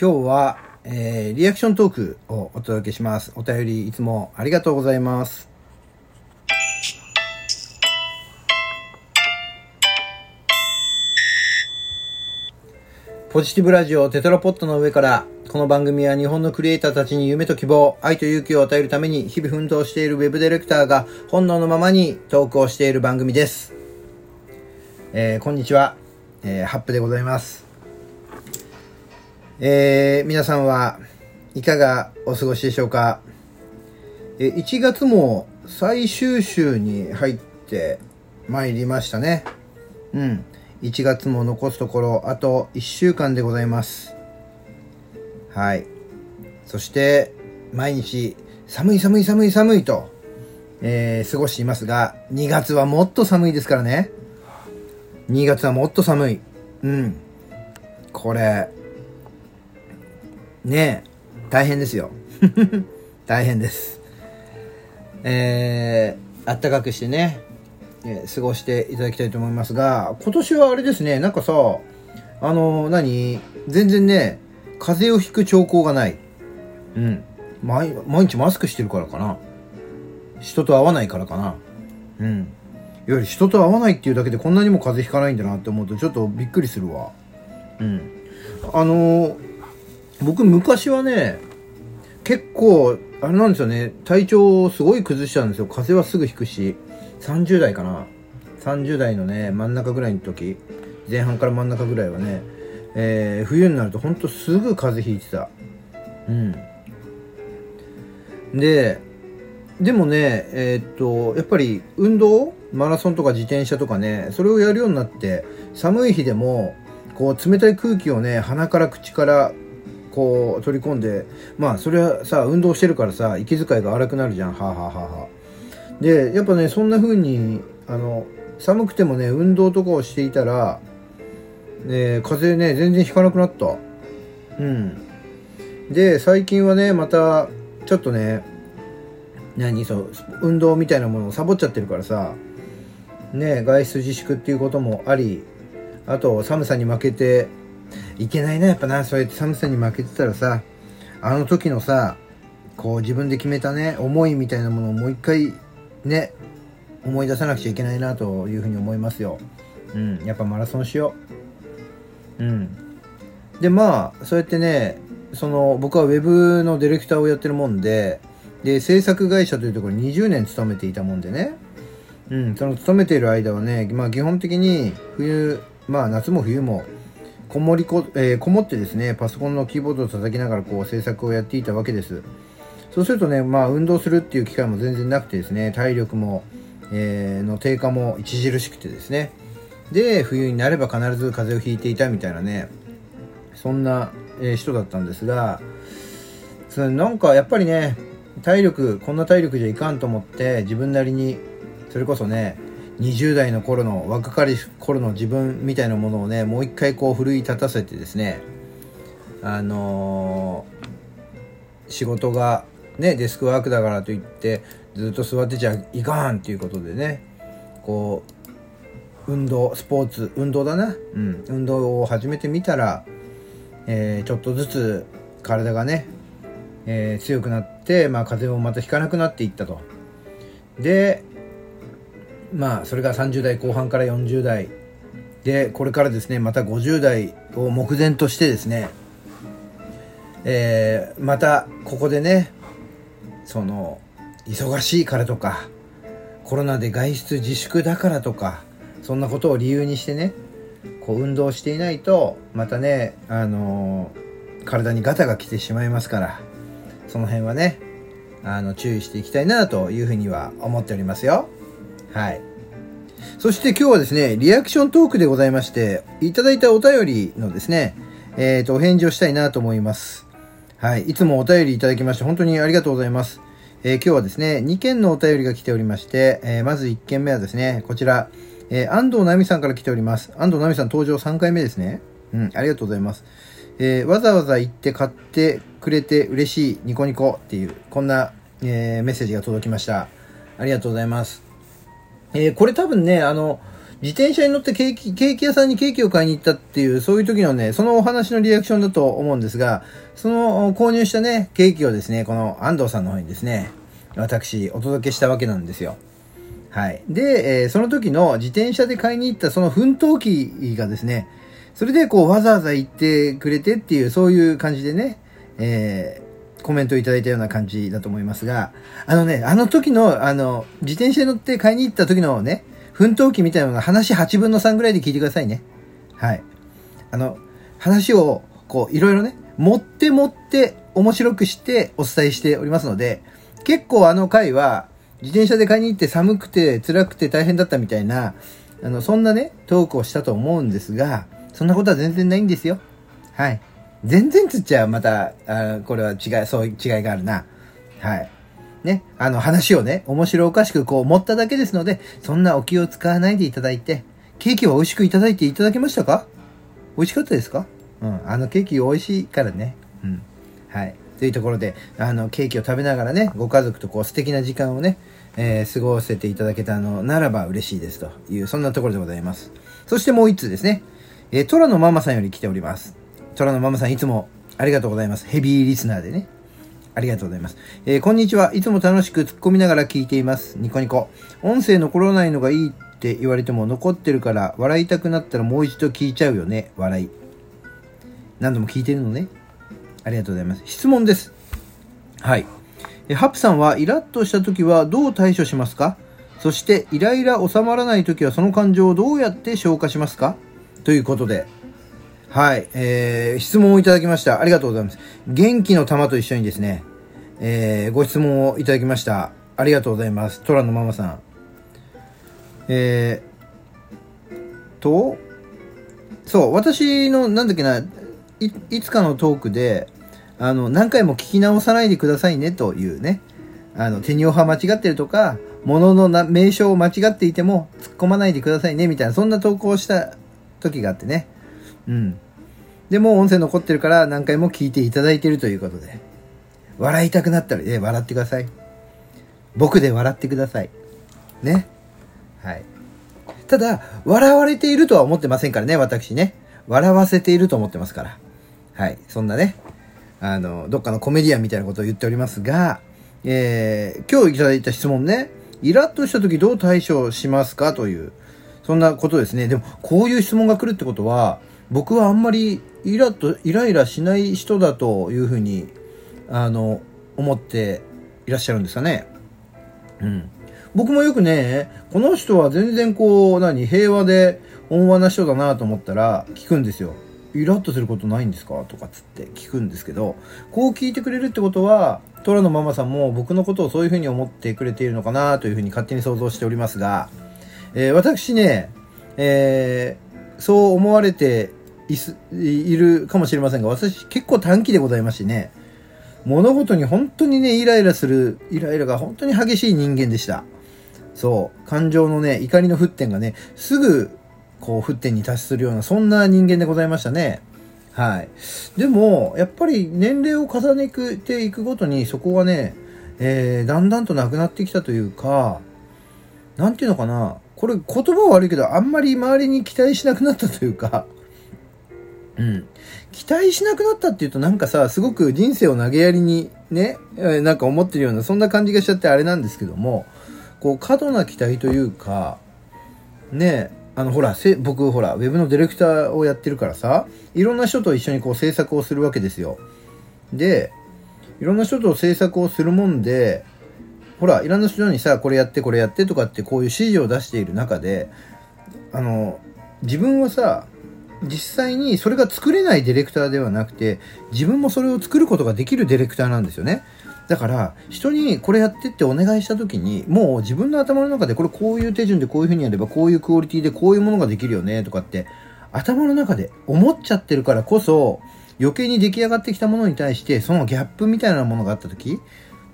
今日は、えー、リアクショントークをお届けします。お便りいつもありがとうございます。ポジティブラジオテトラポットの上から、この番組は日本のクリエイターたちに夢と希望、愛と勇気を与えるために日々奮闘しているウェブディレクターが本能のままにトークをしている番組です。えー、こんにちは。えー、ハップでございます。えー、皆さんはいかがお過ごしでしょうか？え、1月も最終週に入ってまいりましたね。うん。1月も残すところあと1週間でございます。はい。そして、毎日、寒い寒い寒い寒いと、えー、過ごしていますが、2月はもっと寒いですからね。2月はもっと寒い。うん。これ、ねえ、大変ですよ。大変です。えー、あったかくしてね、えー過ごしていただきたいと思いますが、今年はあれですね、なんかさ、あの、何？全然ね、風邪をひく兆候がない。うん。毎毎日マスクしてるからかな。人と会わないからかな。うん。いわゆる人と会わないっていうだけでこんなにも風邪ひかないんだなって思うとちょっとびっくりするわ。うん。あのー僕昔はね、結構、あれなんですよね、体調をすごい崩しちゃうんですよ。風邪はすぐひくし、30代かな。30代のね、真ん中ぐらいの時、前半から真ん中ぐらいはね、えー冬になるとほんとすぐ風邪ひいてた。うん。で、でもね、えーっと、やっぱり運動マラソンとか自転車とかね、それをやるようになって、寒い日でも、こう、冷たい空気をね、鼻から口から、こう、取り込んで、まあ、それはさ、運動してるからさ、息遣いが荒くなるじゃん、はあ、はあははあ、で、やっぱね、そんな風に、あの、寒くてもね、運動とかをしていたら、ね、風邪ね、全然ひかなくなった。うん。で、最近はね、また、ちょっとね、何そう運動みたいなものをサボっちゃってるからさね外出自粛っていうこともありあと寒さに負けていけないなやっぱな。そうやって寒さに負けてたらさあの時のさこう自分で決めたね思いみたいなものをもう一回ね思い出さなくちゃいけないなというふうに思いますよ。うんやっぱマラソンしよう。うん。でまあそうやってねその僕はウェブのディレクターをやってるもんでで制作会社というところに20年勤めていたもんでね。うんその勤めている間はねまあ基本的に冬まあ夏も冬もこもりこ、えーこもってですねパソコンのキーボードを叩きながらこう制作をやっていたわけです。そうするとねまあ運動するっていう機会も全然なくてですね体力も、えーの低下も著しくてですね。で冬になれば必ず風邪をひいていたみたいなねそんな、えー人だったんですがそれなんかやっぱりね体力こんな体力じゃいかんと思って自分なりにそれこそね20代の頃の若かりし頃の自分みたいなものをねもう一回こう奮い立たせてですねあのー仕事がねデスクワークだからといってずっと座ってちゃいかんっていうことでねこう運動スポーツ運動だなうん運動を始めてみたら、えーちょっとずつ体がねえー強くなって、まあ、風邪をまたひかなくなっていったと。で、まあ、それが30代後半から40代。で、これからですね、また50代を目前としてですね、えーまた、ここでね、その、忙しいからとか、コロナで外出自粛だからとか、そんなことを理由にしてね、こう運動していないと、またね、あのー体にガタが来てしまいますから、その辺はね、あの、注意していきたいなというふうには思っておりますよ。はい。そして今日はですね、リアクショントークでございまして、いただいたお便りのですね、えっ、と、お返事をしたいなと思います。はい。いつもお便りいただきまして、本当にありがとうございます。えー今日はですね、2件のお便りが来ておりまして、えーまず1件目はですね、こちら、えー安藤奈美さんから来ております。安藤奈美さん登場3回目ですね。うん、ありがとうございます。えーわざわざ行って買ってくれて嬉しいニコニコっていう、こんな、えーメッセージが届きました。ありがとうございます。えーこれ多分ね、あの、自転車に乗ってケーキ、ケーキ屋さんにケーキを買いに行ったっていう、そういう時のね、そのお話のリアクションだと思うんですが、その購入したね、ケーキをですね、この安藤さんの方にですね、私、お届けしたわけなんですよ。はい。で、えー、その時の自転車で買いに行ったその奮闘機がですね、それでこうわざわざ行ってくれてっていう、そういう感じでね、え、コメントいただいたような感じだと思いますが、あのね、あの時の、あの、自転車に乗って買いに行った時のね、奮闘記みたいなのが話8分の3ぐらいで聞いてくださいね。はい。あの、話を、こう、いろいろね、持って持って面白くしてお伝えしておりますので、結構あの回は、自転車で買いに行って寒くて辛くて大変だったみたいな、あの、そんなね、トークをしたと思うんですが、そんなことは全然ないんですよ。はい。全然つっちゃまた、あこれは違い、そういう違いがあるな。はい。ね、あの話をね、面白おかしくこう持っただけですので、そんなお気を使わないでいただいて、ケーキは美味しくいただいていただけましたか？美味しかったですか？うん、あのケーキ美味しいからね。うん。はい。というところで、あの、ケーキを食べながらね、ご家族とこう素敵な時間をね、えー、過ごせていただけたのならば嬉しいですという、そんなところでございます。そしてもう一通ですね。えー、トラのママさんより来ております。トラのママさんいつもありがとうございます。ヘビーリスナーでね。ありがとうございます。えー、こんにちは。いつも楽しく突っ込みながら聞いています。ニコニコ。音声残らないのがいいって言われても残ってるから笑いたくなったらもう一度聞いちゃうよね。笑い。何度も聞いてるのね。ありがとうございます。質問です。はい。えハプさんはイラッとした時はどう対処しますか？そしてイライラ収まらない時はその感情をどうやって消化しますか？ということで、はい、えー、質問をいただきました。ありがとうございます。元気の玉と一緒にですね、えー、ご質問をいただきました。ありがとうございます。トラのママさん。えー、と、そう、私の、なんだっけな、い、いつかのトークで、あの、何回も聞き直さないでくださいねというね、あの、手にオハ間違ってるとか、物のな名称を間違っていても突っ込まないでくださいねみたいな、そんな投稿をした時があってね。うん。でも音声残ってるから何回も聞いていただいてるということで。笑いたくなったら、え、笑ってください。僕で笑ってください。ね。はい。ただ、笑われているとは思ってませんからね、私ね。笑わせていると思ってますから。はい。そんなね、あの、どっかのコメディアンみたいなことを言っておりますが、えー、今日いただいた質問ね、イラッとした時どう対処しますかという、そんなことですね。でも、こういう質問が来るってことは、僕はあんまりイラと、イライラしない人だというふうに、あの、思っていらっしゃるんですかね。うん。僕もよくね、この人は全然こう、何、平和で温和な人だなと思ったら聞くんですよ。イラッとすることないんですかとかつって聞くんですけど、こう聞いてくれるってことは、トラのママさんも僕のことをそういうふうに思ってくれているのかなというふうに勝手に想像しておりますが、えー、私ね、えー、そう思われていすいるかもしれませんが、私結構短気でございましてね、物事に本当にね、イライラする、イライラが本当に激しい人間でした。そう、感情のね、怒りの沸点がね、すぐ、こう、沸点に達するような、そんな人間でございましたね。はい。でも、やっぱり年齢を重ねていくごとに、そこがね、えー、だんだんとなくなってきたというか、なんていうのかな、これ言葉は悪いけど、あんまり周りに期待しなくなったというか、うん。期待しなくなったっていうとなんかさ、すごく人生を投げやりにね、なんか思ってるような、そんな感じがしちゃってあれなんですけども、こう、過度な期待というか、ね、あの、ほら、僕、ほら、ウェブのディレクターをやってるからさ、いろんな人と一緒にこう制作をするわけですよ。で、いろんな人と制作をするもんで、ほら、いろんな人にさ、これやって、これやってとかってこういう指示を出している中で、あの、自分はさ、実際にそれが作れないディレクターではなくて、自分もそれを作ることができるディレクターなんですよね。だから、人にこれやってってお願いした時に、もう自分の頭の中でこれこういう手順でこういう風にやればこういうクオリティでこういうものができるよねとかって、頭の中で思っちゃってるからこそ、余計に出来上がってきたものに対して、そのギャップみたいなものがあった時、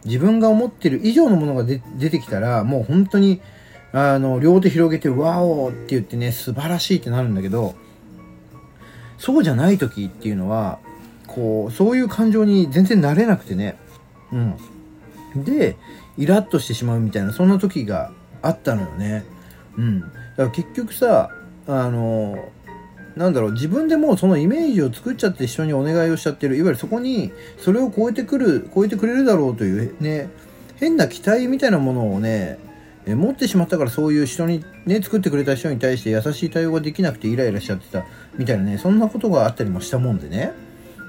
自分が思ってる以上のものが出てきたら、もう本当に、あの、両手広げて、ワオって言ってね、素晴らしいってなるんだけど、そうじゃない時っていうのは、こう、そういう感情に全然慣れなくてね。うん。で、イラッとしてしまうみたいな、そんな時があったのよね。うん。だから結局さあのなんだろう自分でもうそのイメージを作っちゃって人にお願いをしちゃってるいわゆるそこにそれを超えてくる超えてくれるだろうというね変な期待みたいなものをねえ持ってしまったからそういう人にね作ってくれた人に対して優しい対応ができなくてイライラしちゃってたみたいなねそんなことがあったりもしたもんでね。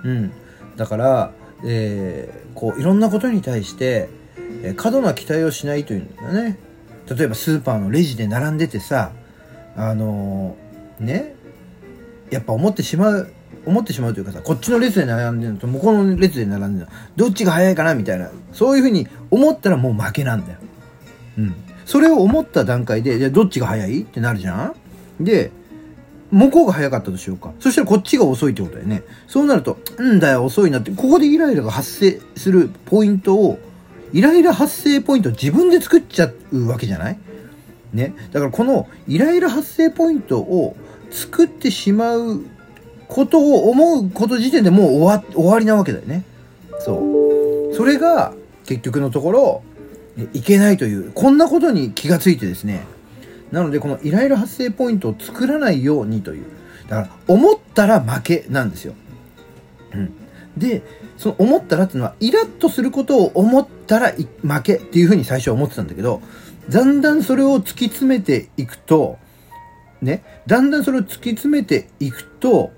うん。だから、えーこういろんなことに対して、え過度な期待をしないというのだね。例えばスーパーのレジで並んでてさあのーねやっぱ思ってしまう思ってしまうというかさこっちの列で並んでるのと向こうの列で並んでるの。どっちが早いかなみたいな。そういうふうに思ったらもう負けなんだよ。うん。それを思った段階でじゃどっちが早いってなるじゃん？で向こうが早かったとしようかそしたらこっちが遅いってことだよねそうなるとうんだよ遅いなってここでイライラが発生するポイントをイライラ発生ポイントを自分で作っちゃうわけじゃない？ね。だからこのイライラ発生ポイントを作ってしまうことを思うこと時点でもう終わ終わりなわけだよね。そう。それが結局のところ、いけないという、こんなことに気がついてですね。なのでこのイライラ発生ポイントを作らないようにという。だから思ったら負けなんですよ。うん。で、その思ったらっていうのは、イラッとすることを思ったら負けっていうふうに最初は思ってたんだけど、だんだんそれを突き詰めていくと、ね、だんだんそれを突き詰めていくと、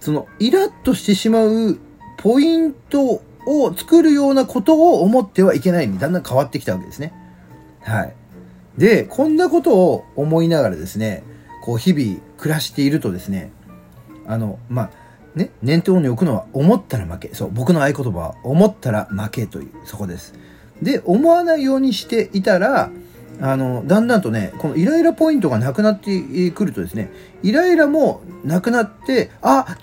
そのイラッとしてしまうポイントを作るようなことを思ってはいけないにだんだん変わってきたわけですね。はい。で、こんなことを思いながらですね、こう日々暮らしているとですね、あの、まあ、ね、念頭に置くのは思ったら負け。そう、僕の合言葉は思ったら負けという、そこです。で、思わないようにしていたら、あの、だんだんとね、このイライラポイントがなくなってくるとですね、イライラもなくなって、あ、